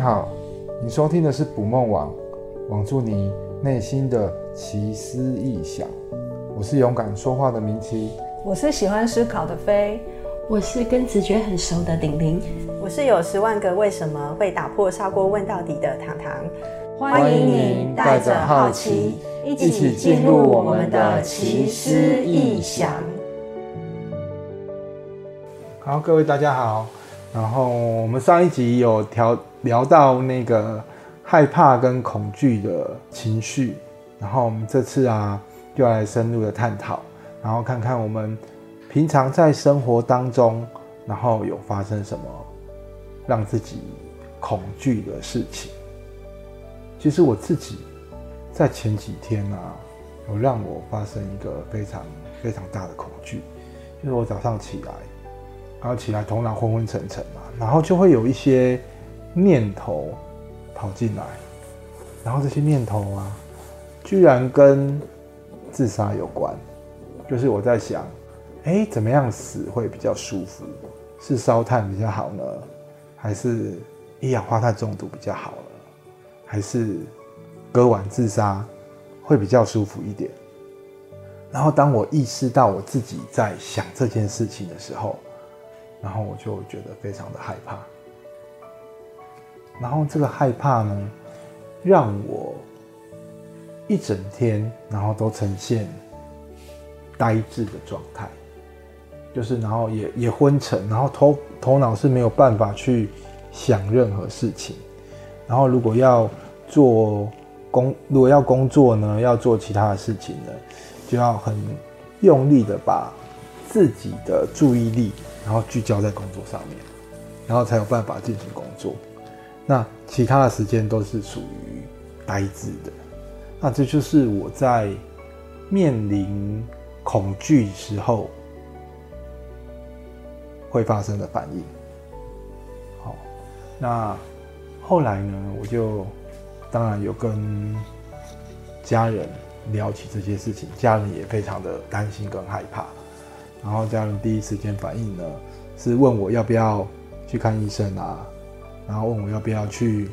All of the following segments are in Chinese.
好，你收听的是捕梦网，网住你内心的奇思异想。我是勇敢说话的明奇，我是喜欢思考的飞，我是跟直觉很熟的顶顶，我是有十万个为什么会打破砂锅问到底的糖糖。欢迎你带着好奇，一起进入我们的奇思异想。好，各位大家好。然后我们上一集有调聊到那个害怕跟恐惧的情绪，然后我们这次啊就来深入的探讨，然后看看我们平常在生活当中，然后有发生什么让自己恐惧的事情。其实我自己在前几天啊，有让我发生一个非常非常大的恐惧，就是我早上起来。然后起来，头脑昏昏沉沉嘛，然后就会有一些念头跑进来，然后这些念头啊，居然跟自杀有关。就是我在想，哎，怎么样死会比较舒服？是烧炭比较好呢，还是一氧化碳中毒比较好呢？还是割腕自杀会比较舒服一点？然后当我意识到我自己在想这件事情的时候，然后我就觉得非常的害怕，然后这个害怕呢，让我一整天然后都呈现呆滞的状态，就是然后也也昏沉，然后头头脑是没有办法去想任何事情，然后如果要做工，如果要工作呢，要做其他的事情呢，就要很用力的把自己的注意力。然后聚焦在工作上面，然后才有办法进行工作。那其他的时间都是属于呆滞的。那这就是我在面临恐惧时候会发生的反应。好，那后来呢，我就当然有跟家人聊起这些事情，家人也非常的担心跟害怕。然后家人第一时间反应呢，是问我要不要去看医生啊，然后问我要不要去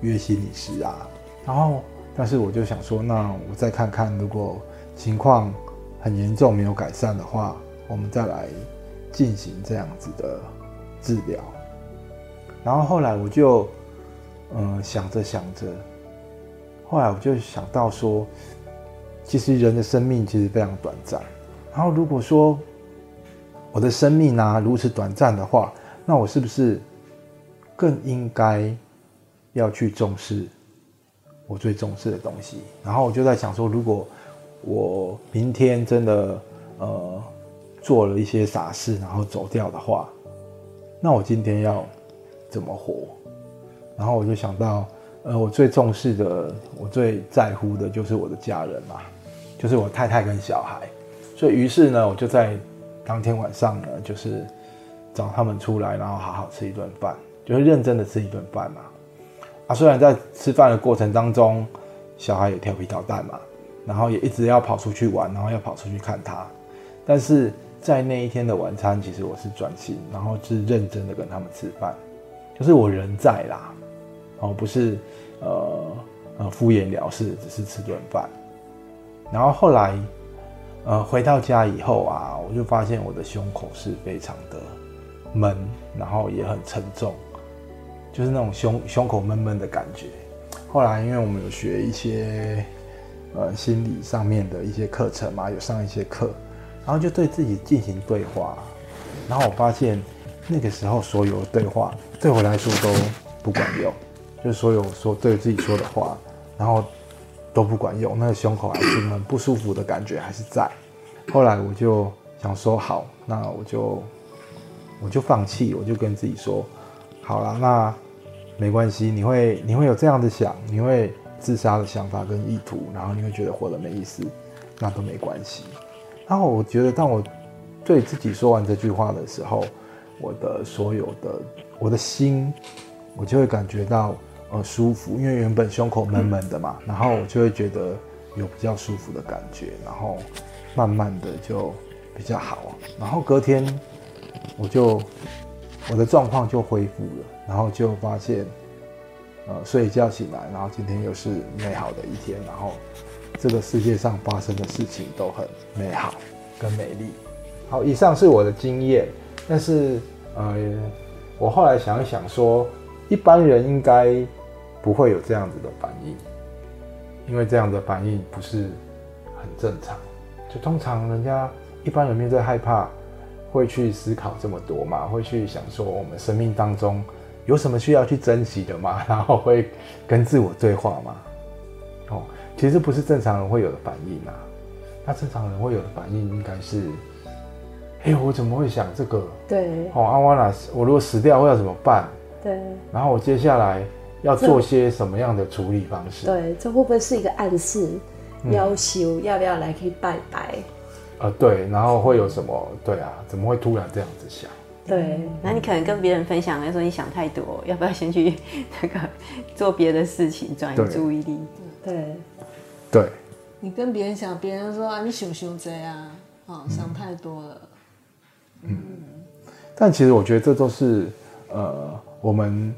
约心理师啊，然后但是我就想说，那我再看看，如果情况很严重没有改善的话，我们再来进行这样子的治疗。然后后来我就嗯想着想着，后来我就想到说，其实人的生命其实非常短暂，然后如果说我的生命啊，如此短暂的话，那我是不是更应该要去重视我最重视的东西？然后我就在想说，如果我明天真的呃做了一些傻事，然后走掉的话，那我今天要怎么活？然后我就想到，呃，我最重视的，我最在乎的就是我的家人嘛，就是我太太跟小孩。所以于是呢，我就在。当天晚上呢，就是找他们出来，然后好好吃一顿饭，就是认真的吃一顿饭嘛。啊，虽然在吃饭的过程当中，小孩也调皮捣蛋嘛，然后也一直要跑出去玩，然后要跑出去看他，但是在那一天的晚餐，其实我是专心，然后是认真的跟他们吃饭，就是我人在啦，哦，不是呃呃敷衍了事，只是吃顿饭。然后后来。呃，回到家以后啊，我就发现我的胸口是非常的闷，然后也很沉重，就是那种胸胸口闷闷的感觉。后来，因为我们有学一些呃心理上面的一些课程嘛，有上一些课，然后就对自己进行对话，然后我发现那个时候所有的对话对我来说都不管用，就是所有说对自己说的话，然后。都不管用，那个胸口还是闷不舒服的感觉还是在。后来我就想说，好，那我就我就放弃，我就跟自己说，好了，那没关系，你会你会有这样的想，你会自杀的想法跟意图，然后你会觉得活得没意思，那都没关系。然后我觉得，当我对自己说完这句话的时候，我的所有的我的心，我就会感觉到。呃，舒服，因为原本胸口闷闷的嘛，然后我就会觉得有比较舒服的感觉，然后慢慢的就比较好，然后隔天我就我的状况就恢复了，然后就发现呃睡一觉醒来，然后今天又是美好的一天，然后这个世界上发生的事情都很美好跟美丽。好，以上是我的经验，但是呃，我后来想一想说，一般人应该不会有这样子的反应，因为这样的反应不是很正常。就通常人家一般人面对害怕，会去思考这么多嘛？会去想说我们生命当中有什么需要去珍惜的嘛？然后会跟自我对话嘛？哦，其实不是正常人会有的反应啊。那正常人会有的反应应该是。哎，我怎么会想这个？对，哦，阿瓦拉，我如果死掉，我要怎么办？对，然后我接下来要做些什么样的处理方式？对，这会不会是一个暗示？要求要不要来可以拜拜？呃，对，然后会有什么？对啊，怎么会突然这样子想？对，那你可能跟别人分享，来说你想太多，要不要先去那个做别的事情，转移注意力？对，对，你跟别人讲，别人说啊，你想想这样，哦，想太多了。嗯，但其实我觉得这都是呃我们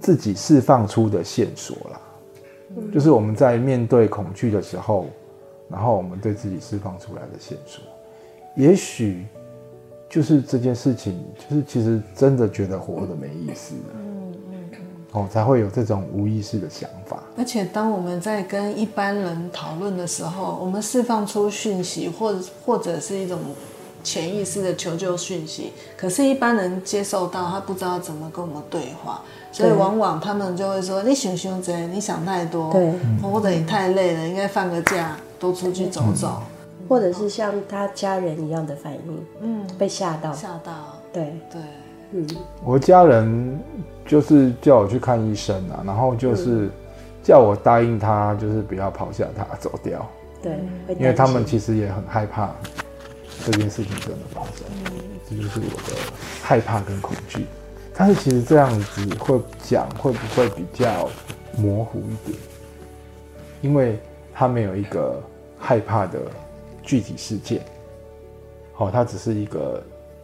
自己释放出的线索啦，嗯，就是我们在面对恐惧的时候，然后我们对自己释放出来的线索，也许就是这件事情，就是其实真的觉得活得没意思了，嗯嗯，哦，才会有这种无意识的想法。而且当我们在跟一般人讨论的时候，我们释放出讯息，或者或者是一种。潜意识的求救讯息，可是，一般人接受到，他不知道怎么跟我们对话，所以往往他们就会说：“你想想这，你想太多，对，或者你太累了，应该放个假，多出去走走。”或者是像他家人一样的反应，嗯，被吓到，吓到，对。对，嗯，我家人就是叫我去看医生啊，然后就是叫我答应他，就是不要抛下他走掉，对，因为他们其实也很害怕。这件事情真的发生，这就是我的害怕跟恐惧。但是其实这样子会讲会不会比较模糊一点？因为他没有一个害怕的具体事件，好，他只是一个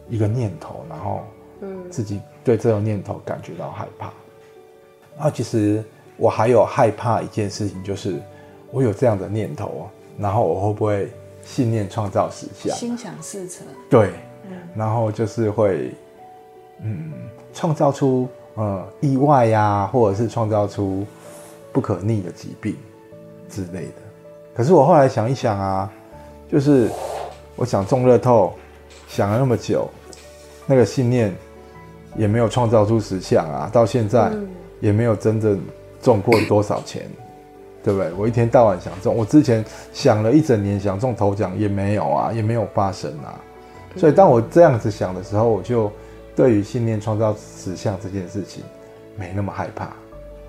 一个念头，然后自己对这种念头感觉到害怕。然后其实我还有害怕一件事情，就是我有这样的念头，然后我会不会？信念创造实相，心想事成。对，嗯，然后就是会，嗯，创造出呃意外呀，啊，或者是创造出不可逆的疾病之类的。可是我后来想一想啊，就是我想中乐透，想了那么久，那个信念也没有创造出实相啊，到现在也没有真正中过多少钱。对不对？我一天到晚想中，我之前想了一整年想中头奖也没有啊，也没有发生啊。所以当我这样子想的时候，我就对于信念创造实相这件事情没那么害怕，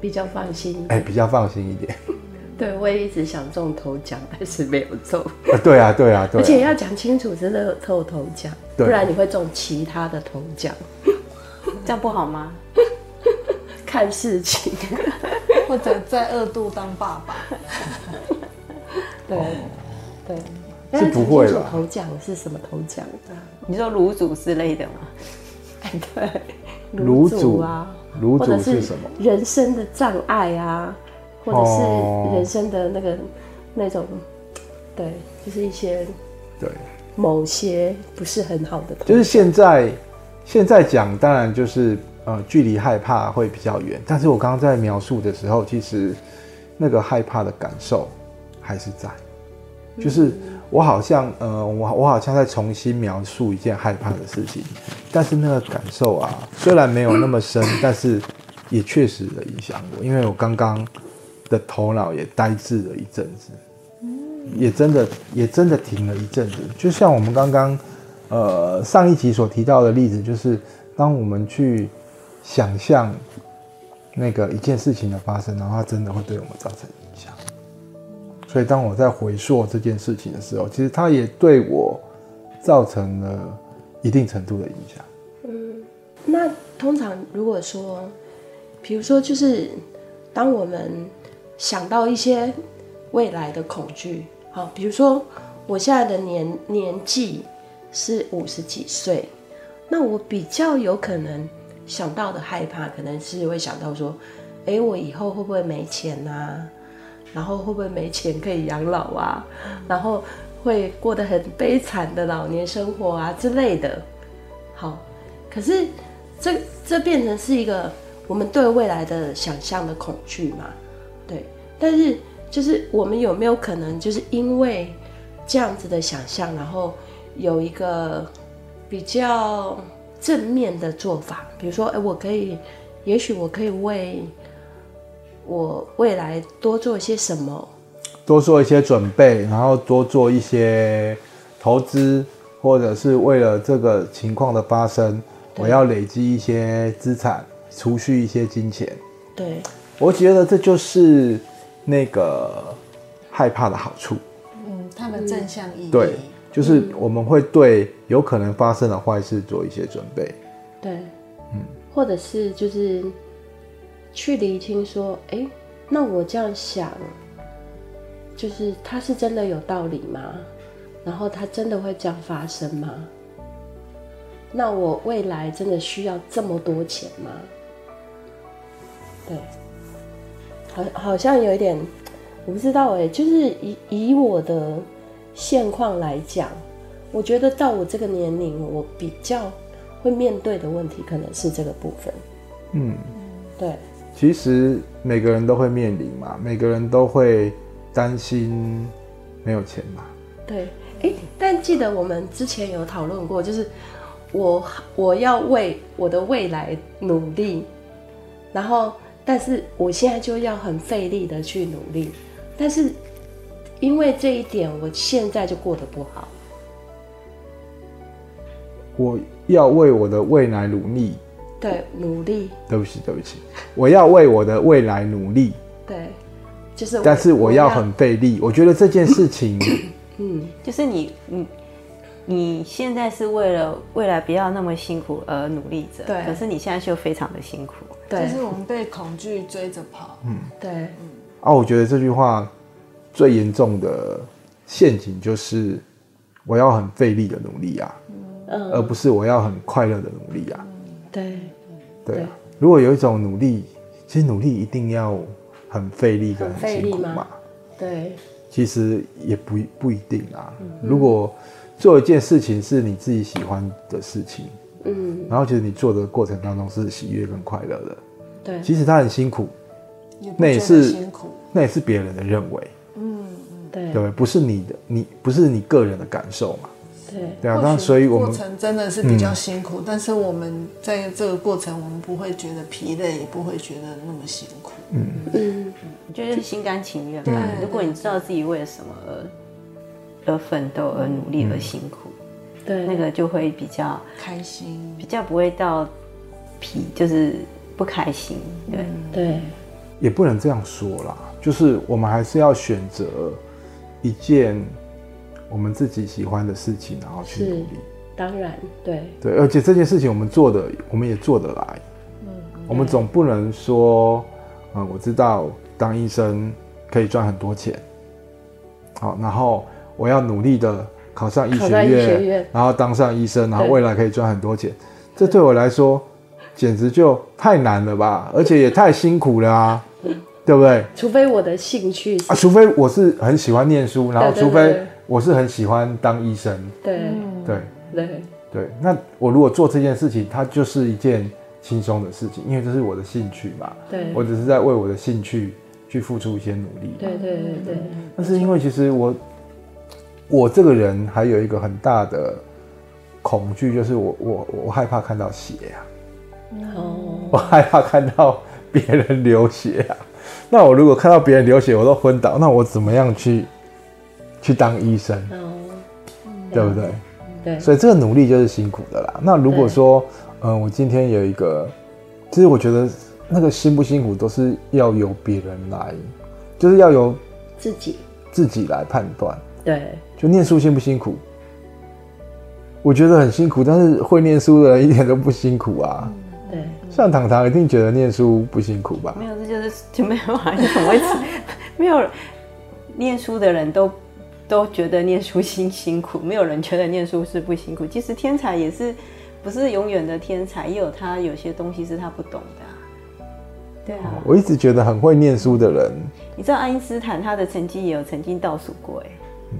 比较放心。哎，比较放心一点。对，我也一直想中头奖，但是没有中。啊，对啊，对啊，对啊。而且要讲清楚，真的有头头奖，不然你会中其他的头奖，这样不好吗？看事情。或者在二度当爸爸，对对，是不会了。头奖是什么头奖？你说卤煮之类的吗？对，卤煮啊，卤煮是什么？人生的障碍啊，或者是人生的那个那种，对，就是一些对某些不是很好的。就是现在现在讲，当然就是。呃，距离害怕会比较远，但是我刚刚在描述的时候，其实那个害怕的感受还是在，就是我好像呃，我我好像在重新描述一件害怕的事情，但是那个感受啊，虽然没有那么深，但是也确实的影响我，因为我刚刚的头脑也呆滞了一阵子，也真的也真的停了一阵子，就像我们刚刚呃上一集所提到的例子，就是当我们去。想象那个一件事情的发生，然后它真的会对我们造成。所以当我在回溯这件事情的时候，其实它也对我造成了一定程度的影响。嗯，那通常如果说，比如说，就是当我们想到一些未来的恐惧，好，比如说我现在的年年纪是五十几岁，那我比较有可能。想到的害怕，可能是会想到说，哎，我以后会不会没钱啊？然后会不会没钱可以养老啊？然后会过得很悲惨的老年生活啊之类的。好，可是这这变成是一个我们对未来的想象的恐惧嘛？对，但是就是我们有没有可能就是因为这样子的想象，然后有一个比较正面的做法，比如说，哎，我可以，也许我可以为我未来多做一些什么，多做一些准备，然后多做一些投资，或者是为了这个情况的发生，我要累积一些资产，储蓄一些金钱。对，我觉得这就是那个害怕的好处。嗯，它的正向意义。对，就是我们会对有可能发生的坏事做一些准备。对，嗯，或者是就是。去厘清说，哎，那我这样想，就是他是真的有道理吗？然后他真的会这样发生吗？那我未来真的需要这么多钱吗？对，好，好像有一点，我不知道哎，就是以以我的现况来讲，我觉得到我这个年龄，我比较会面对的问题可能是这个部分。嗯，对。其实每个人都会面临嘛，每个人都会担心没有钱嘛。对，哎，但记得我们之前有讨论过，就是我我要为我的未来努力，然后但是我现在就要很费力的去努力，但是因为这一点，我现在就过得不好。我要为我的未来努力。对，努力。对不起，对不起，我要为我的未来努力。对，就是。但是我要很费力。我觉得这件事情，嗯，就是你，你，你现在是为了未来不要那么辛苦而努力着。对。可是你现在就非常的辛苦。对。就是我们被恐惧追着跑。嗯，对。嗯。啊，我觉得这句话最严重的陷阱就是我要很费力的努力啊，嗯，而不是我要很快乐的努力啊。对，对啊。如果有一种努力，其实努力一定要很费力跟很辛苦嘛。对，其实也不不一定啊。嗯、如果做一件事情是你自己喜欢的事情，嗯，然后其实你做的过程当中是喜悦跟快乐的，对，其实他很辛苦，也那也是辛苦，那也是别人的认为，嗯对，对，不是你的，你不是你个人的感受嘛。对，对啊，那所以我们过程真的是比较辛苦，嗯，但是我们在这个过程，我们不会觉得疲累，也不会觉得那么辛苦。嗯嗯，我觉得心甘情愿。吧，如果你知道自己为了什么而而奋斗、而努力、而辛苦，对，那个就会比较开心，比较不会到疲，就是不开心。对对，也不能这样说啦，就是我们还是要选择一件。我们自己喜欢的事情，然后去努力。当然，对对，而且这件事情我们做的，我们也做得来。嗯，我们总不能说，嗯，我知道当医生可以赚很多钱，好，然后我要努力的考上医学院，然后当上医生，然后未来可以赚很多钱。这对我来说，简直就太难了吧，而且也太辛苦了啊。对不对？除非我的兴趣啊，除非我是很喜欢念书，然后除非我是很喜欢当医生。对对对对，那我如果做这件事情，它就是一件轻松的事情，因为这是我的兴趣嘛。对，我只是在为我的兴趣去付出一些努力。对对对对。那是因为其实我我这个人还有一个很大的恐惧，就是我我我害怕看到血啊。哦。我害怕看到别人流血啊。那我如果看到别人流血，我都昏倒，那我怎么样去去当医生？哦，对不对？对，所以这个努力就是辛苦的啦。那如果说，嗯，我今天有一个，其实我觉得那个辛不辛苦都是要由别人来，就是要由自己自己来判断。对，就念书辛不辛苦？我觉得很辛苦，但是会念书的人一点都不辛苦啊。对，像糖糖一定觉得念书不辛苦吧？没有，这就是就没有啊，你怎么会？没有念书的人都都觉得念书辛辛苦，没有人觉得念书是不辛苦。其实天才也是不不是永远的天才，也有他有些东西是他不懂的、啊。对啊，我一直觉得很会念书的人，你知道爱因斯坦他的成绩也有曾经倒数过哎，嗯，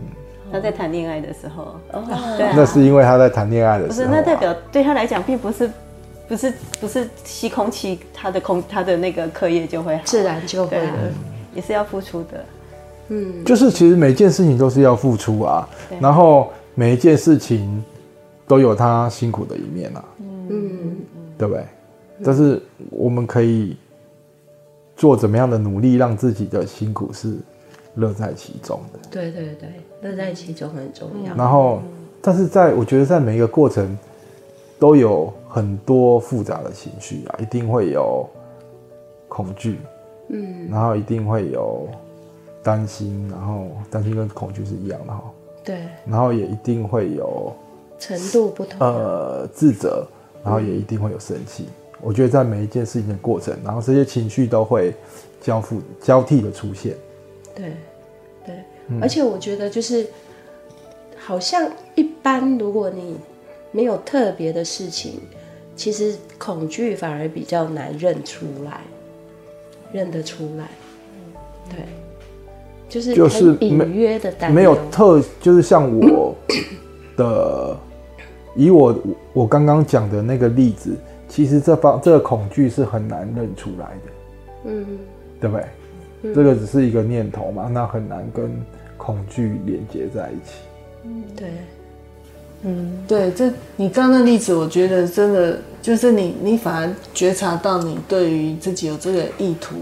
他在谈恋爱的时候，哦，对啊，那是因为他在谈恋爱的时候、啊，不是，那代表对他来讲并不是，不是不是吸空气，他的空他的那个课业就会好，自然就会也是要付出的，嗯，就是其实每件事情都是要付出啊，然后每一件事情都有他辛苦的一面啊，嗯，对不对？但是我们可以。做怎么样的努力，让自己的辛苦是乐在其中的。对对对，乐在其中很重要。然后，但是在我觉得，在每一个过程都有很多复杂的情绪啊，一定会有恐惧，嗯，然后一定会有担心，然后担心跟恐惧是一样的哈。对。然后也一定会有程度不同，呃，自责，然后也一定会有生气。嗯我觉得在每一件事情的过程，然后这些情绪都会交付交替的出现。对，对，嗯、而且我觉得就是，好像一般如果你没有特别的事情，其实恐惧反而比较难认出来，认得出来。对，就是就是隐约的担忧，没有特，就是像我 的，以我我刚刚讲的那个例子。其实这方这个恐惧是很难认出来的，嗯，对不对？嗯、这个只是一个念头嘛，那很难跟恐惧连接在一起。嗯，对，嗯，对，这你刚刚的例子，我觉得真的就是你，你反而觉察到你对于自己有这个意图，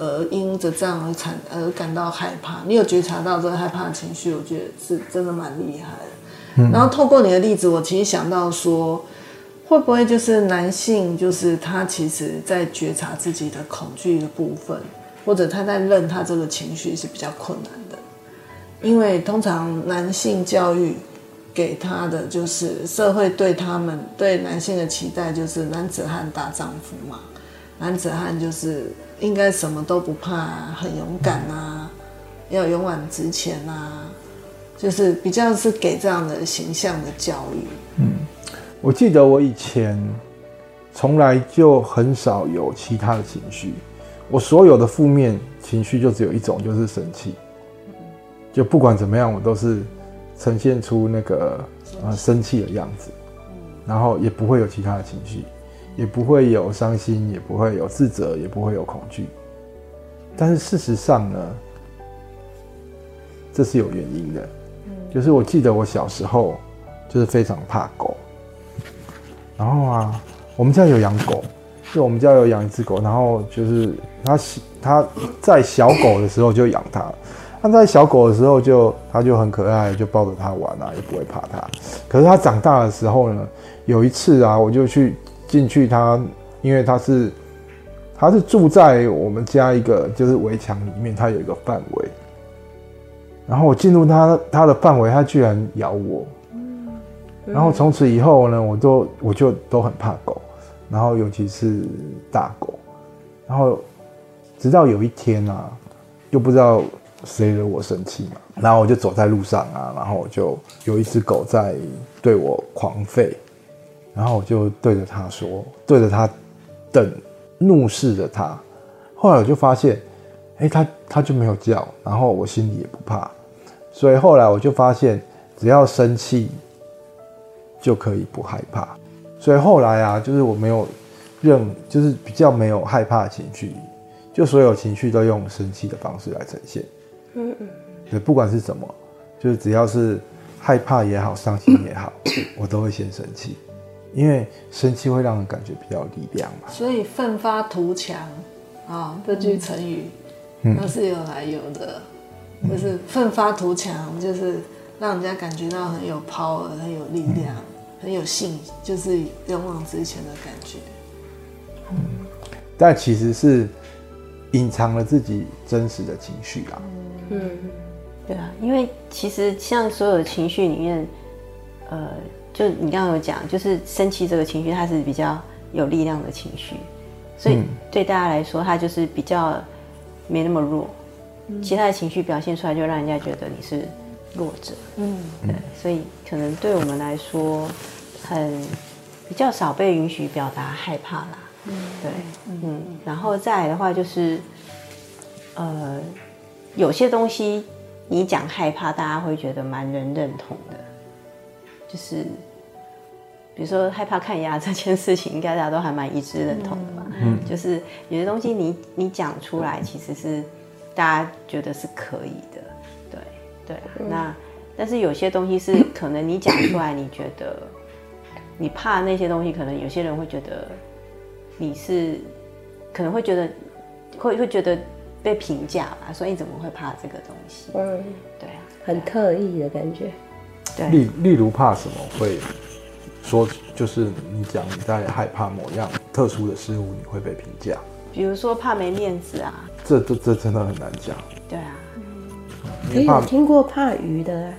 而因着这样而产而感到害怕。你有觉察到这个害怕的情绪，我觉得是真的蛮厉害的。嗯、然后透过你的例子，我其实想到说。会不会就是男性，就是他其实在觉察自己的恐惧的部分，或者他在认他这个情绪是比较困难的，因为通常男性教育给他的就是社会对他们对男性的期待就是男子汉大丈夫嘛，男子汉就是应该什么都不怕，很勇敢啊，要勇往直前啊，就是比较是给这样的形象的教育，嗯。我记得我以前从来就很少有其他的情绪，我所有的负面情绪就只有一种，就是生气。就不管怎么样，我都是呈现出那个呃生气的样子，然后也不会有其他的情绪，也不会有伤心，也不会有自责，也不会有恐惧。但是事实上呢，这是有原因的，就是我记得我小时候就是非常怕狗。然后啊，我们家有养狗，就我们家有养一只狗。然后就是它，它在小狗的时候就养它，它在小狗的时候就它就很可爱，就抱着它玩啊，也不会怕它。可是它长大的时候呢，有一次啊，我就去进去它，因为它是它是住在我们家一个就是围墙里面，它有一个范围。然后我进入它它的范围，它居然咬我。然后从此以后呢，我都我就都很怕狗，然后尤其是大狗，然后直到有一天啊，又不知道谁惹我生气嘛，然后我就走在路上啊，然后我就有一只狗在对我狂吠，然后我就对着他说，对着他瞪，怒视着他，后来我就发现，哎，他他就没有叫，然后我心里也不怕，所以后来我就发现，只要生气。就可以不害怕，所以后来啊，就是我没有任，就是比较没有害怕的情绪，就所有情绪都用生气的方式来呈现。嗯嗯，对，不管是什么，就是只要是害怕也好，伤心也好，我都会先生气，因为生气会让人感觉比较有力量嘛。所以奋发图强啊，这句成语，那是有来由的，嗯、就是奋发图强，就是让人家感觉到很有 power，很有力量。嗯很有信，就是勇往直前的感觉。嗯，但其实是隐藏了自己真实的情绪啊。嗯，对啊，因为其实像所有的情绪里面，呃，就你刚刚有讲，就是生气这个情绪，它是比较有力量的情绪，所以对大家来说，它就是比较没那么弱。嗯，其他的情绪表现出来，就让人家觉得你是。弱者，嗯，对，所以可能对我们来说很比较少被允许表达害怕啦。嗯，对，嗯，然后再来的话就是，呃，有些东西你讲害怕，大家会觉得蛮人认同的，就是比如说害怕看牙这件事情，应该大家都还蛮一致认同的吧？嗯，就是有些东西你你讲出来，其实是大家觉得是可以的，对对。那但是有些东西是 可能你讲出来，你觉得你怕那些东西，可能有些人会觉得。你是可能会觉得会会觉得被评价吧，所以你怎么会怕这个东西？嗯，对啊，很特意的感觉。对，例例如怕什么会说，就是你讲你在害怕某样特殊的事物，你会被评价。比如说怕没面子啊，这这这真的很难讲。对啊，你有听过怕鱼的？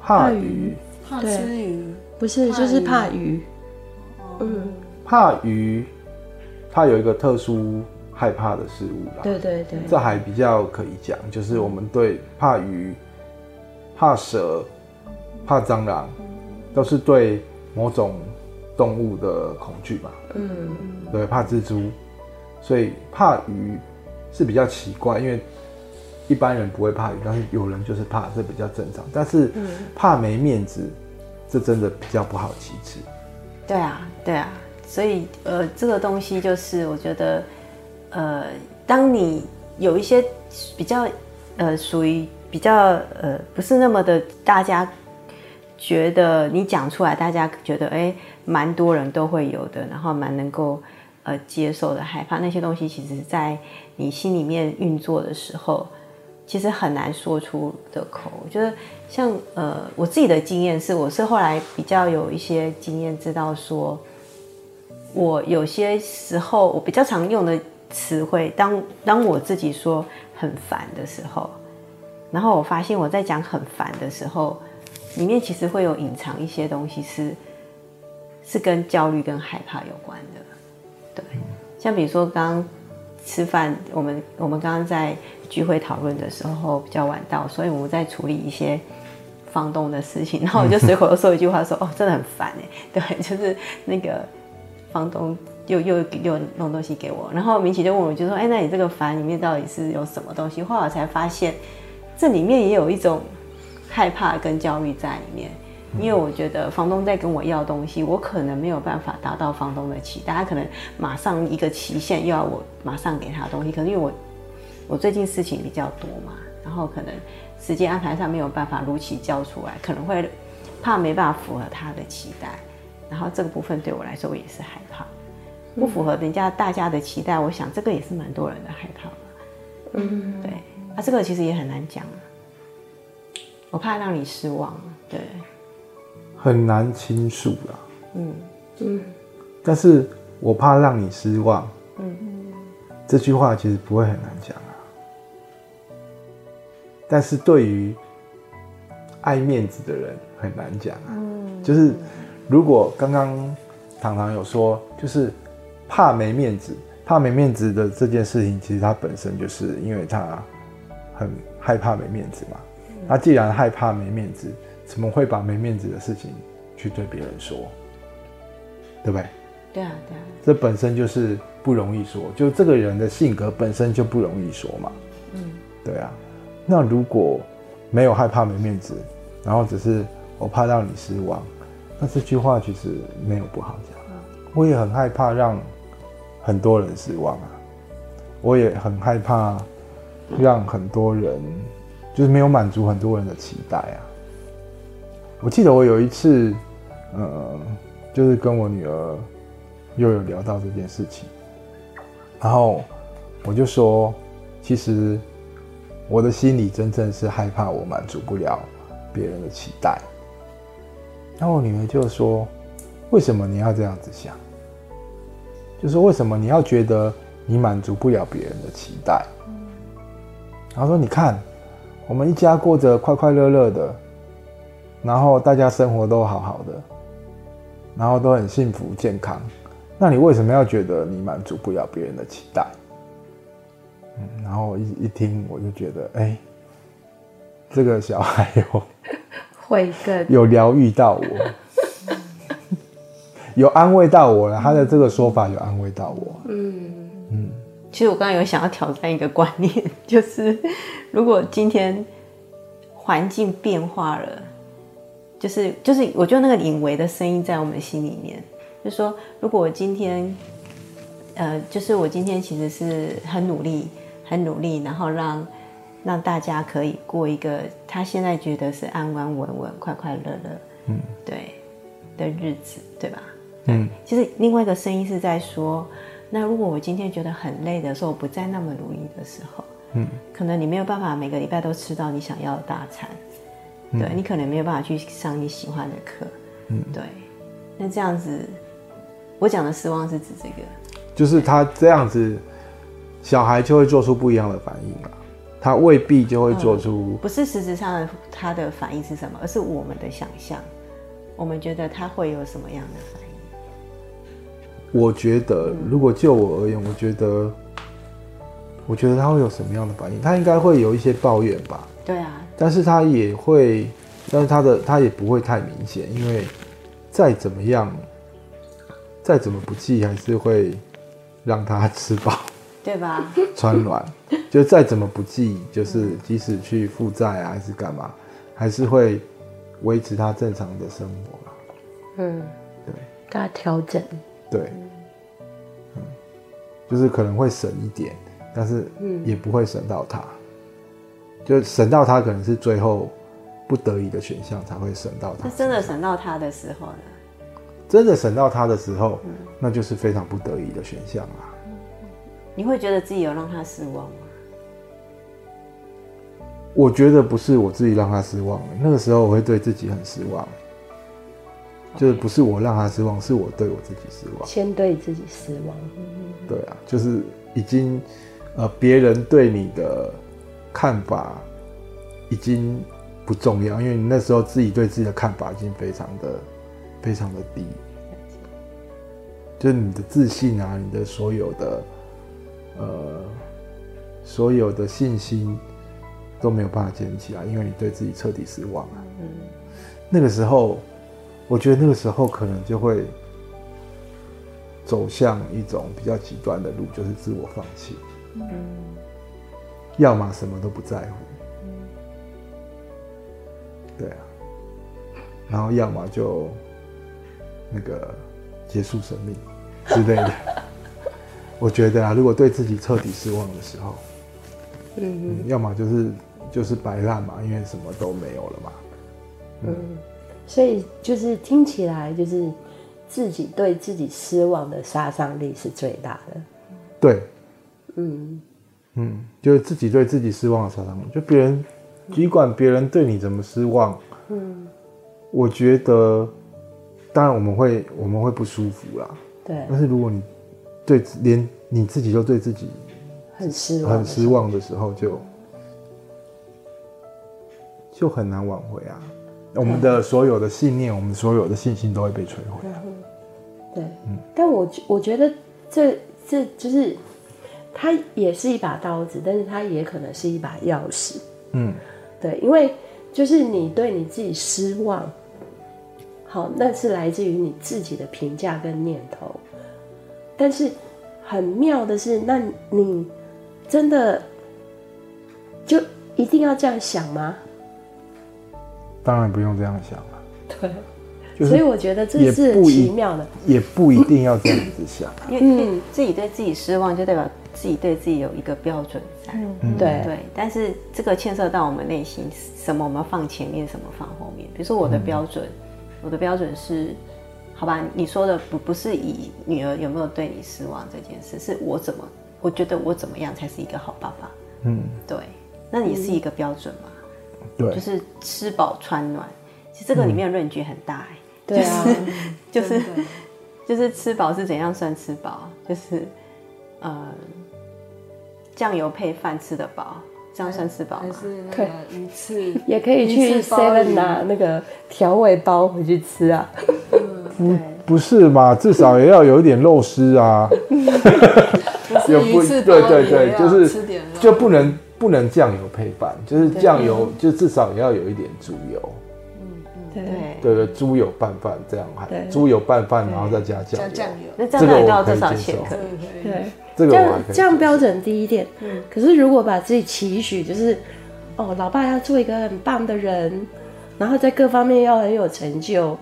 怕鱼，怕吃鱼，不是就是怕鱼。嗯。怕鱼，它有一个特殊害怕的事物啦。对对对，这还比较可以讲，就是我们对怕鱼、怕蛇、怕蟑螂，都是对某种动物的恐惧吧。嗯，对，怕蜘蛛，所以怕鱼是比较奇怪，因为一般人不会怕鱼，但是有人就是怕，这比较正常。但是怕没面子，这真的比较不好启齿。对啊，对啊。所以，呃，这个东西就是我觉得，呃，当你有一些比较，呃，属于比较，呃，不是那么的，大家觉得你讲出来，大家觉得，哎，蛮多人都会有的，然后蛮能够，呃，接受的害怕那些东西，其实，在你心里面运作的时候，其实很难说出的口。我觉得，像，呃，我自己的经验是，我是后来比较有一些经验，知道说。我有些时候，我比较常用的词汇，当当我自己说很烦的时候，然后我发现我在讲很烦的时候，里面其实会有隐藏一些东西是，是是跟焦虑跟害怕有关的。对，像比如说刚刚吃饭，我们我们刚刚在聚会讨论的时候比较晚到，所以我们在处理一些房东的事情，然后我就随口又说一句话说：“哦，真的很烦哎。”对，就是那个。房东又又又弄东西给我，然后明启就问我，就说：“哎，那你这个烦里面到底是有什么东西？”后来我才发现，这里面也有一种害怕跟焦虑在里面，因为我觉得房东在跟我要东西，我可能没有办法达到房东的期待，他可能马上一个期限又要我马上给他东西，可是因为我我最近事情比较多嘛，然后可能时间安排上没有办法如期交出来，可能会怕没办法符合他的期待。然后这个部分对我来说，我也是害怕，不符合人家大家的期待。我想这个也是蛮多人的害怕。嗯，对，啊，这个其实也很难讲。我怕让你失望，对，很难倾诉啦。嗯嗯，但是我怕让你失望。嗯嗯，这句话其实不会很难讲啊。但是对于爱面子的人很难讲啊。嗯，就是。如果刚刚唐唐有说，就是怕没面子，怕没面子的这件事情，其实他本身就是因为他很害怕没面子嘛。他既然害怕没面子，怎么会把没面子的事情去对别人说？对不对？对啊，对啊。这本身就是不容易说，就这个人的性格本身就不容易说嘛。嗯，对啊。那如果没有害怕没面子，然后只是我怕让你失望。那这句话其实没有不好讲，我也很害怕让很多人失望啊，我也很害怕让很多人就是没有满足很多人的期待啊。我记得我有一次，呃，就是跟我女儿又有聊到这件事情，然后我就说，其实我的心里真正是害怕我满足不了别人的期待。然后我女儿就说：“为什么你要这样子想？就是为什么你要觉得你满足不了别人的期待？”然后说：“你看，我们一家过着快快乐乐的，然后大家生活都好好的，然后都很幸福健康。那你为什么要觉得你满足不了别人的期待？”嗯，然后一一听我就觉得，哎，这个小孩有。会更有疗愈到我，有安慰到我了，他的这个说法有安慰到我。嗯嗯，其实我刚刚有想要挑战一个观念，就是如果今天环境变化了，就是就是，我觉得那个隐微的声音在我们心里面，就是说，如果我今天，呃，就是我今天其实是很努力，很努力，然后让让大家可以过一个他现在觉得是安安稳稳、快快乐乐，嗯，对的日子，对吧？嗯，其实另外一个声音是在说，那如果我今天觉得很累的时候，我不再那么如意的时候，嗯，可能你没有办法每个礼拜都吃到你想要的大餐，嗯、对，你可能没有办法去上你喜欢的课，嗯，对，那这样子，我讲的失望是指这个，就是他这样子，小孩就会做出不一样的反应啊，他未必就会做出，嗯、不是实质上的他的反应是什么，而是我们的想象，我们觉得他会有什么样的反应。我觉得，如果就我而言，我觉得，我觉得他会有什么样的反应？他应该会有一些抱怨吧。对啊。但是他也会，但是他的他也不会太明显，因为再怎么样，再怎么不济，还是会让他吃饱，对吧？穿暖，就再怎么不济，就是即使去负债啊，还是干嘛，还是会维持他正常的生活。嗯，对，大家调整。对，嗯，就是可能会省一点，但是也不会省到他，嗯、就省到他可能是最后不得已的选项才会省到他。那真的省到他的时候呢？真的省到他的时候，嗯、那就是非常不得已的选项啊。你会觉得自己有让他失望吗？我觉得不是我自己让他失望，那个时候我会对自己很失望。就是不是我让他失望，是我对我自己失望。先对自己失望。对啊，就是已经，呃，别人对你的看法已经不重要，因为你那时候自己对自己的看法已经非常的、非常的低。就是你的自信啊，你的所有的，呃，所有的信心都没有办法建立起来，因为你对自己彻底失望了。嗯，那个时候。我觉得那个时候可能就会走向一种比较极端的路，就是自我放弃。嗯，要么什么都不在乎。嗯，对啊，然后要么就那个结束生命之类的。我觉得啊，如果对自己彻底失望的时候，嗯，要么就是就是白烂嘛，因为什么都没有了嘛。嗯。所以就是听起来就是自己对自己失望的杀伤力是最大的。对，嗯嗯，就是自己对自己失望的杀伤力，就别人，尽管别人对你怎么失望，嗯，我觉得，当然我们会我们会不舒服啦。对，但是如果你对连你自己都对自己很失望很失望的时候，就就很难挽回啊。我们的所有的信念，我们所有的信心都会被摧毁。对，嗯，但我我觉得这这就是，它也是一把刀子，但是它也可能是一把钥匙。嗯，对，因为就是你对你自己失望，好，那是来自于你自己的评价跟念头。但是很妙的是，那你真的就一定要这样想吗？当然不用这样想了。对，所以我觉得这是奇妙的，也不一定要这样子想。因为自己对自己失望，就代表自己对自己有一个标准在。嗯，对对。但是这个牵涉到我们内心，什么我们放前面，什么放后面。比如说我的标准，我的标准是，好吧，你说的不不是以女儿有没有对你失望这件事，是我怎么，我觉得我怎么样才是一个好爸爸。嗯，对。那你是一个标准吗？对，就是吃饱穿暖，其实这个里面的论据很大哎、欸。对啊，就是就是吃饱是怎样算吃饱？就是呃，酱油配饭吃得饱，这样算吃饱吗？还是那个鱼翅 也可以去 Seven 拿那个调味包回去吃啊。嗯，不是嘛？至少也要有一点肉丝啊。有不？对对对，就是就不能。不能酱油配饭，就是酱油，就至少也要有一点猪油。嗯嗯，对。对对，猪油拌饭这样还，对。猪油拌饭然后再加酱加酱油，那这样到多少钱受。可以？对，这个这样标准低一点。嗯，可是如果把自己期许就是，哦，老爸要做一个很棒的人，然后在各方面要很有成就，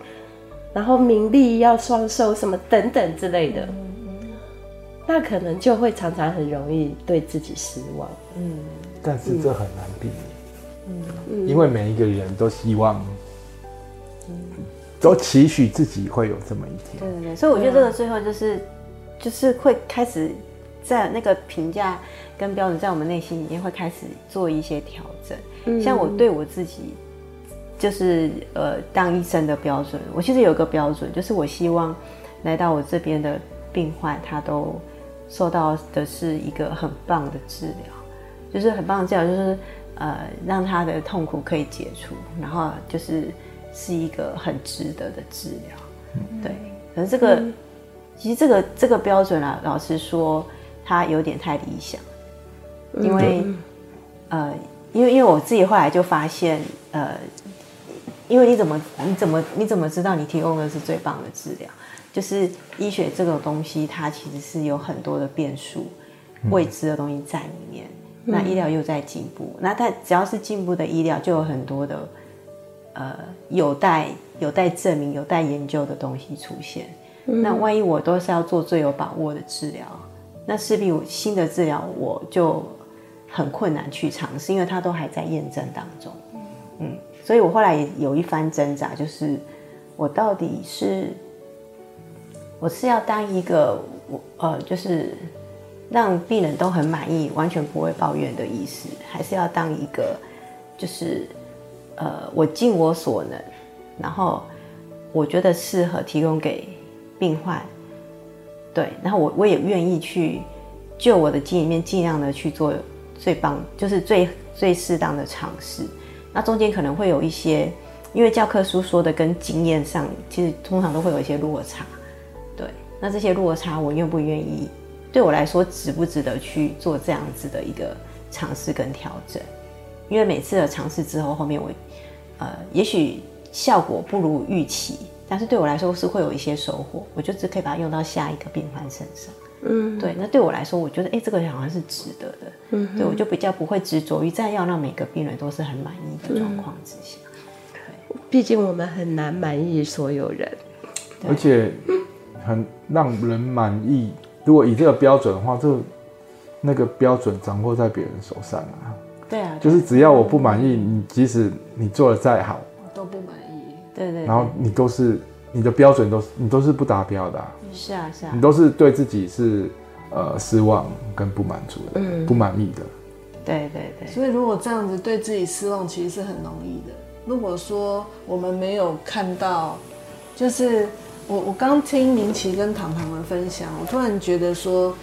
然后名利要双收，什么等等之类的，那可能就会常常很容易对自己失望。嗯，但是这很难避免，嗯，因为每一个人都希望，都期许自己会有这么一天。对对对，所以我觉得这个最后就是，就是会开始在那个评价跟标准在我们内心里面会开始做一些调整。像我对我自己，就是呃当医生的标准，我其实有一个标准，就是我希望来到我这边的病患，他都受到的是一个很棒的治疗，就是很棒的治疗，就是呃让他的痛苦可以解除，然后就是是一个很值得的治疗。对，可是这个、嗯、其实这个这个标准啊，老实说，它有点太理想，因为、嗯、呃，因为因为我自己后来就发现，呃，因为你怎么你怎么你怎么知道你提供的是最棒的治疗？就是医学这个东西，它其实是有很多的变数、未知的东西在里面。嗯、那医疗又在进步，那它只要是进步的医疗，就有很多的呃有待有待证明、有待研究的东西出现。嗯、那万一我都是要做最有把握的治疗，那势必新的治疗我就很困难去尝试，因为它都还在验证当中。嗯，所以我后来也有一番挣扎，就是我到底是。我是要当一个我呃，就是让病人都很满意、完全不会抱怨的医师，还是要当一个就是呃，我尽我所能，然后我觉得适合提供给病患，对，然后我我也愿意去就我的经验面尽量的去做最棒，就是最最适当的尝试。那中间可能会有一些，因为教科书说的跟经验上，其实通常都会有一些落差。那这些落差，我愿不愿意？对我来说，值不值得去做这样子的一个尝试跟调整？因为每次的尝试之后，后面我，呃，也许效果不如预期，但是对我来说是会有一些收获。我就只可以把它用到下一个病患身上。嗯，对。那对我来说，我觉得，哎，这个好像是值得的。嗯哼，对，我就比较不会执着于在要让每个病人都是很满意的状况之下。对，毕竟我们很难满意所有人，而且。很让人满意。如果以这个标准的话，这那个标准掌握在别人手上啊。对啊，就是只要我不满意，你即使你做的再好，都不满意。对对。然后你都是你的标准都是你都是不达标的。是啊是啊。你都是对自己是呃失望跟不满足的，不满意的。对对对。所以如果这样子对自己失望，其实是很容易的。如果说我们没有看到，就是。我我刚听明琪跟糖糖的分享，我突然觉得说，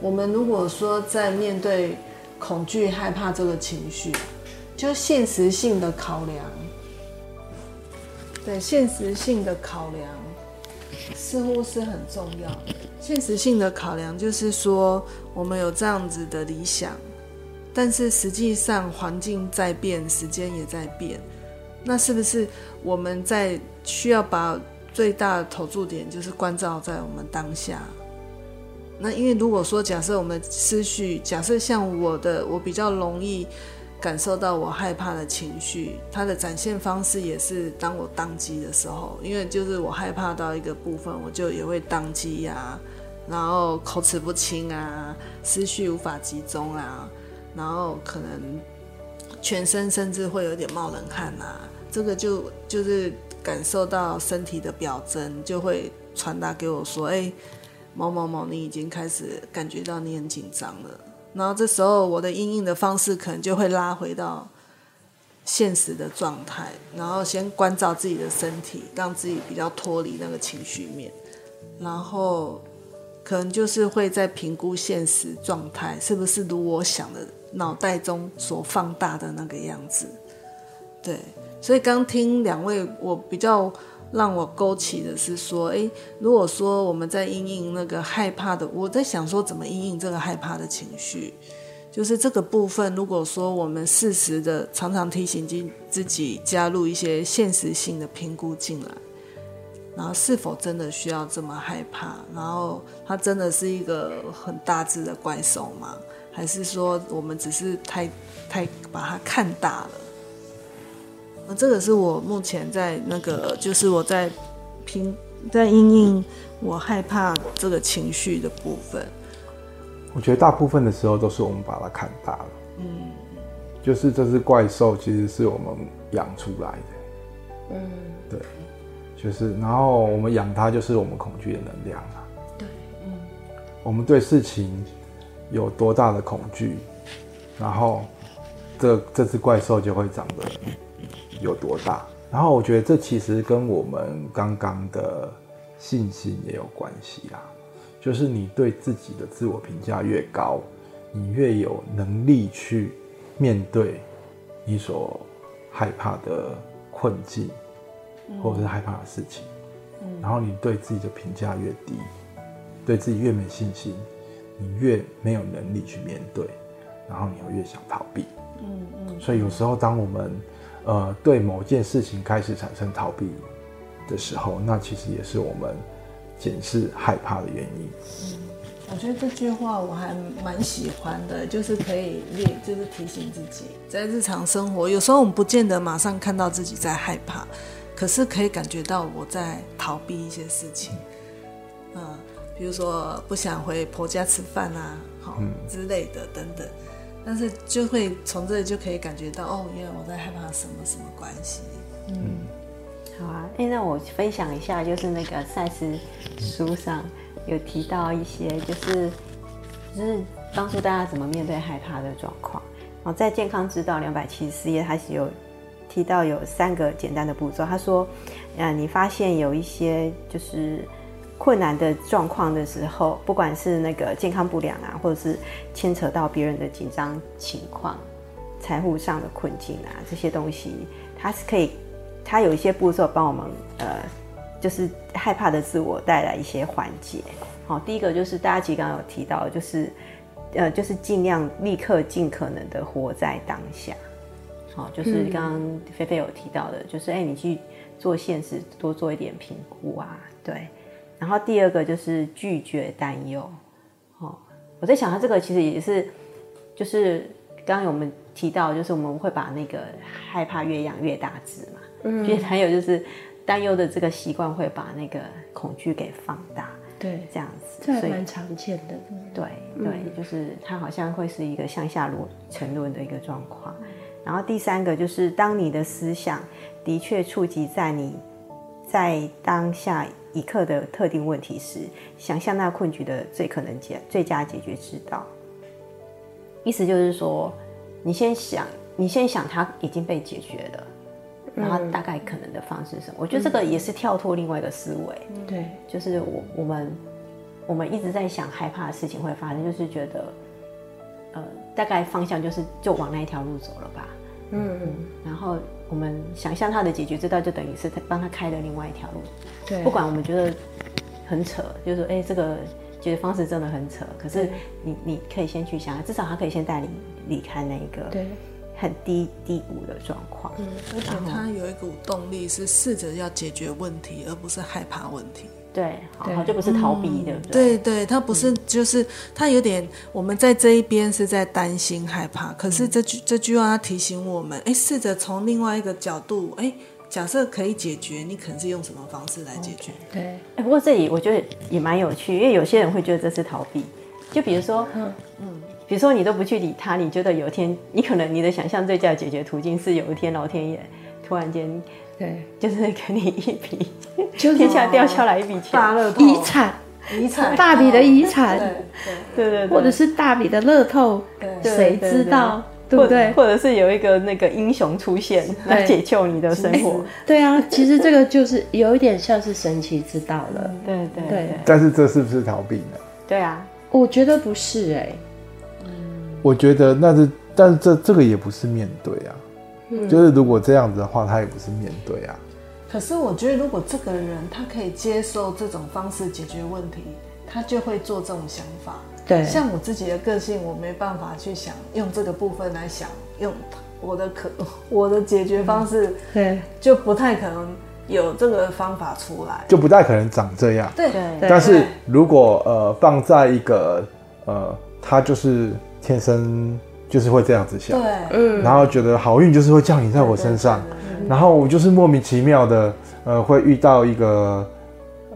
我们如果说在面对恐惧、害怕这个情绪，就现实性的考量，对现实性的考量，似乎是很重要。现实性的考量就是说，我们有这样子的理想，但是实际上环境在变，时间也在变，那是不是我们在需要把最大的投注点就是关照在我们当下。那因为如果说假设我们思绪，假设像我的，我比较容易感受到我害怕的情绪，它的展现方式也是当我当机的时候，因为就是我害怕到一个部分，我就也会当机呀，然后口齿不清啊，思绪无法集中啊，然后可能全身甚至会有点冒冷汗啊，这个就就是。感受到身体的表征，就会传达给我说：“哎，某某某，你已经开始感觉到你很紧张了。”然后这时候我的应应的方式可能就会拉回到现实的状态，然后先关照自己的身体，让自己比较脱离那个情绪面，然后可能就是会在评估现实状态是不是如我想的脑袋中所放大的那个样子，对。所以刚听两位，我比较让我勾起的是说，诶，如果说我们在因应那个害怕的，我在想说怎么因应这个害怕的情绪，就是这个部分，如果说我们适时的常常提醒自自己，加入一些现实性的评估进来，然后是否真的需要这么害怕？然后它真的是一个很大只的怪兽吗？还是说我们只是太太把它看大了？那这个是我目前在那个，就是我在拼在因应我害怕这个情绪的部分。我觉得大部分的时候都是我们把它看大了，嗯，就是这只怪兽其实是我们养出来的，嗯，对，就是然后我们养它就是我们恐惧的能量嘛，对，嗯，我们对事情有多大的恐惧，然后这这只怪兽就会长得有多大，然后我觉得这其实跟我们刚刚的信心也有关系啦。就是你对自己的自我评价越高，你越有能力去面对你所害怕的困境，或者是害怕的事情。然后你对自己的评价越低，对自己越没信心，你越没有能力去面对，然后你会越想逃避。嗯嗯。所以有时候当我们呃对某件事情开始产生逃避的时候，那其实也是我们。检视害怕的原因。嗯，我觉得这句话我还蛮喜欢的，就是可以列，就是提醒自己，在日常生活，有时候我们不见得马上看到自己在害怕，可是可以感觉到我在逃避一些事情。嗯，比如说不想回婆家吃饭啊，好、嗯、之类的等等，但是就会从这里就可以感觉到，哦，原来我在害怕什么什么关系。嗯。好啊，哎，那我分享一下，就是那个赛斯书上有提到一些，就是就是帮助大家怎么面对害怕的状况。然后在健康之道两百七十四页，它是有提到有三个简单的步骤。他说，呃，你发现有一些就是困难的状况的时候，不管是那个健康不良啊，或者是牵扯到别人的紧张情况、财务上的困境啊，这些东西，它是可以。它有一些步骤帮我们，呃，就是害怕的自我带来一些缓解。好，第一个就是大家其实刚刚有提到，就是，呃，就是尽量立刻尽可能的活在当下。好，就是刚刚菲菲有提到的，就是哎，你去做现实，多做一点评估啊，对。然后第二个就是拒绝担忧。哦，我在想，他这个其实也是，就是刚刚我们提到，就是我们会把那个害怕越养越大只嘛。嗯，还有就是担忧的这个习惯会把那个恐惧给放大，对，这样子，这还蛮常见的。对对，就是它好像会是一个向下落沉沦的一个状况。然后第三个就是，当你的思想的确触及在你在当下一刻的特定问题时，想象那困局的最可能解最佳解决之道。意思就是说，你先想，你先想它已经被解决了。然后大概可能的方式是什么？我觉得这个也是跳脱另外一个思维。对，就是我我们我们一直在想害怕的事情会发生，就是觉得呃大概方向就是就往那一条路走了吧。嗯嗯。然后我们想象他的解决之道，就等于是他帮他开了另外一条路。对。不管我们觉得很扯，就是说哎这个解决方式真的很扯，可是你你可以先去想，至少他可以先带你离开那一个。对。很低低谷的状况，嗯，而且他有一股动力是试着要解决问题，而不是害怕问题。对，好，就不是逃避，对不对？对对，他不是，就是他有点，我们在这一边是在担心害怕，可是这句这句话他提醒我们，哎，试着从另外一个角度，哎，假设可以解决，你可能是用什么方式来解决？对，哎，不过这里我觉得也蛮有趣，因为有些人会觉得这是逃避，就比如说，嗯嗯。比如说你都不去理他，你觉得有一天你可能你的想象最佳的解决途径是有一天老天爷突然间对，就是给你一笔，就天下掉下来一笔钱，大乐透。遗产，遗产。大笔的遗产，对对对，或者是大笔的乐透，谁知道？对不对？或者是有一个那个英雄出现来解救你的生活，对啊，其实这个就是有一点像是神奇之道了，对对对。但是这是不是逃避呢？对啊，我觉得不是哎。我觉得那是，但是这这个也不是面对啊，嗯、就是如果这样子的话，他也不是面对啊。可是我觉得，如果这个人他可以接受这种方式解决问题，他就会做这种想法。对，像我自己的个性，我没办法去想用这个部分来想，用我的可 我的解决方式，对，就不太可能有这个方法出来，就不太可能长这样。对，对。但是如果呃放在一个呃，他就是天生就是会这样子想，对，嗯，然后觉得好运就是会降临在我身上，然后我就是莫名其妙的呃会遇到一个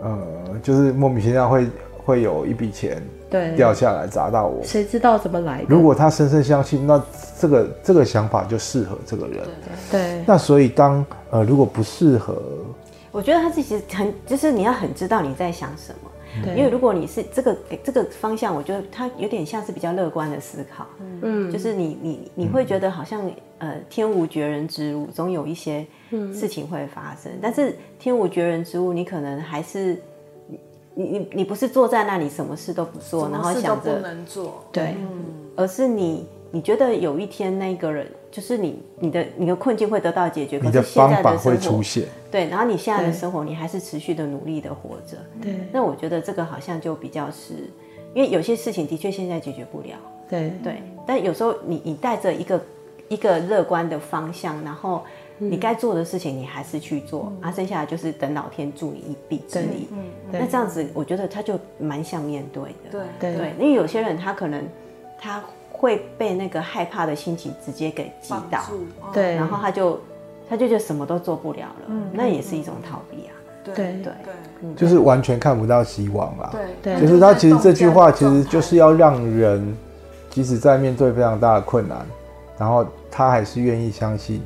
呃就是莫名其妙会会有一笔钱。对，掉下来砸到我，谁知道怎么来的？如果他深深相信，那这个这个想法就适合这个人。对，那所以当呃如果不适合，我觉得他自己很就是你要很知道你在想什么，对因为如果你是这个这个方向，我觉得它有点像是比较乐观的思考，嗯，就是你你你会觉得好像呃天无绝人之路，总有一些事情会发生，但是天无绝人之路，你可能还是。你你你不是坐在那里什么事都不做，然后想着不能做，对，嗯，而是你你觉得有一天那个人就是你你的你的困境会得到解决，你的方法会出现，对，然后你现在的生活你还是持续的努力的活着，对，那我觉得这个好像就比较是，因为有些事情的确现在解决不了，对。对，但有时候你你带着一个一个乐观的方向，然后。你该做的事情，你还是去做，啊，剩下来就是等老天助你一臂之力。嗯，那这样子，我觉得他就蛮像面对的。对。对，因为有些人他可能他会被那个害怕的心情直接给击倒，对，然后他就他就觉得什么都做不了了，那也是一种逃避啊。对对。对，就是完全看不到希望啦。对，就是他其实这句话其实就是要让人，即使在面对非常大的困难，然后他还是愿意相信。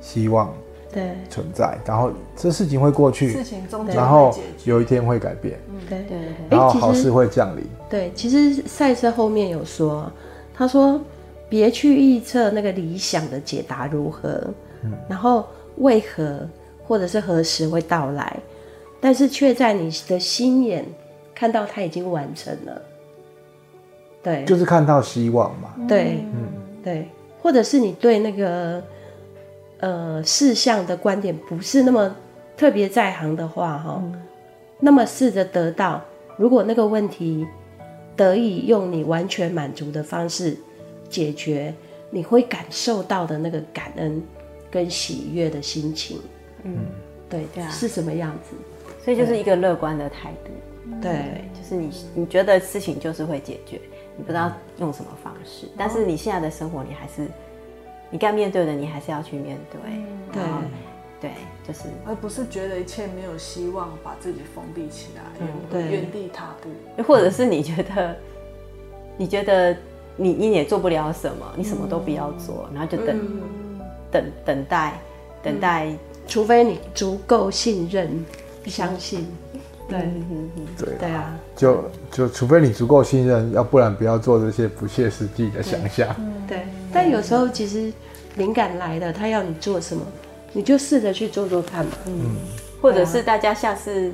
希望对。存在，然后这事情会过去，事情终究然后有一天会改变，对。对，然后好事会降临。对，其实赛斯后面有说，他说别去预测那个理想的解答如何，嗯，然后为何或者是何时会到来，但是却在你的心眼看到它已经完成了，对，就是看到希望嘛，对，嗯，对，或者是你对那个。呃，事项的观点不是那么特别在行的话，哈、嗯，那么试着得到，如果那个问题得以用你完全满足的方式解决，你会感受到的那个感恩跟喜悦的心情，嗯，对对啊，是什么样子？所以就是一个乐观的态度，对，对，就是你你觉得事情就是会解决，你不知道用什么方式，但是你现在的生活你还是。你该面对的，你还是要去面对。对，对，就是，而不是觉得一切没有希望，把自己封闭起来，对，原地踏步。或者是你觉得，你觉得你你也做不了什么，你什么都不要做，然后就等，等等待，等待，除非你足够信任、相信。对，对，对啊，就就除非你足够信任，要不然不要做这些不切实际的想象。对，但有时候其实灵感来了，他要你做什么，你就试着去做做看嘛。嗯，或者是大家下次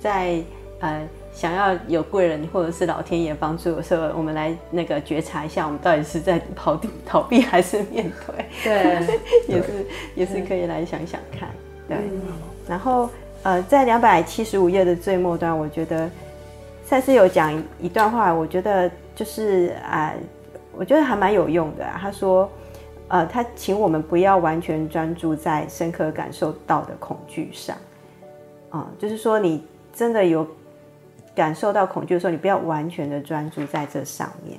在呃想要有贵人或者是老天爷帮助的时候，我们来那个觉察一下，我们到底是在逃避逃避还是面对？对，也是也是可以来想想看。对，然后。呃，在两百七十五页的最末端，我觉得赛斯有讲一段话，我觉得就是啊、呃，我觉得还蛮有用的、啊。他说，呃，他请我们不要完全专注在深刻感受到的恐惧上，啊、呃，就是说你真的有感受到恐惧的时候，你不要完全的专注在这上面。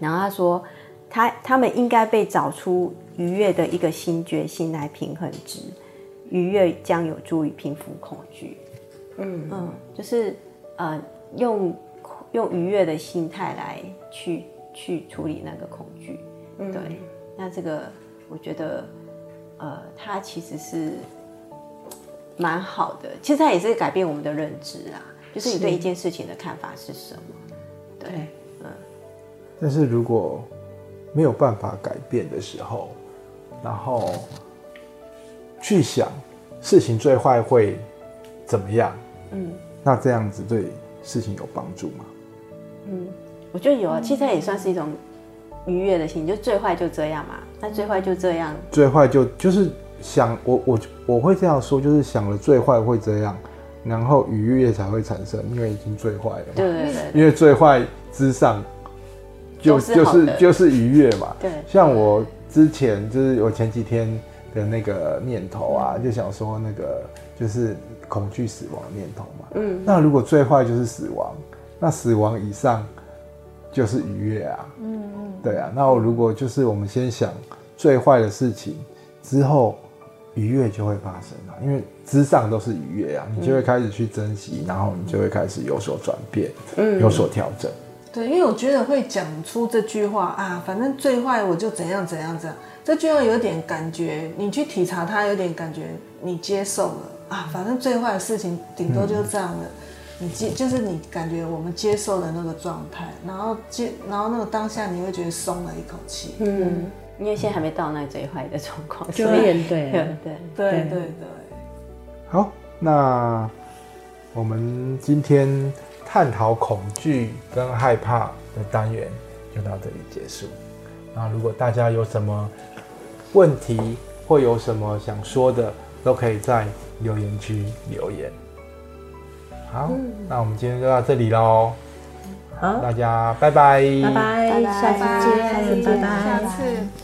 然后他说，他他们应该被找出愉悦的一个新决心来平衡之。愉悦将有助于平复恐惧，嗯嗯，就是呃用用愉悦的心态来去去处理那个恐惧，嗯、对，那这个我觉得呃它其实是蛮好的，其实它也是改变我们的认知啊，就是你对一件事情的看法是什么，对，对嗯，但是如果没有办法改变的时候，然后。去想事情最坏会怎么样？嗯，那这样子对事情有帮助吗？嗯，我觉得有啊，其实它也算是一种愉悦的心，就最坏就这样嘛。那最坏就这样，最坏就就是想我我我会这样说，就是想了最坏会这样，然后愉悦才会产生，因为已经最坏了嘛。对对对。因为最坏之上就，就就是就是愉悦嘛。对。像我之前就是我前几天的那个念头啊，就想说那个就是恐惧死亡的念头嘛。嗯。那如果最坏就是死亡，那死亡以上就是愉悦啊。嗯嗯。对啊，那我如果就是我们先想最坏的事情之后。愉悦就会发生了，因为之上都是愉悦啊，你就会开始去珍惜，嗯、然后你就会开始有所转变，嗯，有所调整。对，因为我觉得会讲出这句话啊，反正最坏我就怎样怎样怎样，这句话有点感觉，你去体察它，有点感觉你接受了啊，反正最坏的事情顶多就这样了，嗯、你接就是你感觉我们接受的那个状态，然后接然后那个当下你会觉得松了一口气，嗯。因为现在还没到那最坏的状况，就面对，对对对对。好，那我们今天探讨恐惧跟害怕的单元就到这里结束。那如果大家有什么问题或有什么想说的，都可以在留言区留言。好，嗯、那我们今天就到这里喽。好，大家拜拜，拜拜，下次见，拜拜，下次。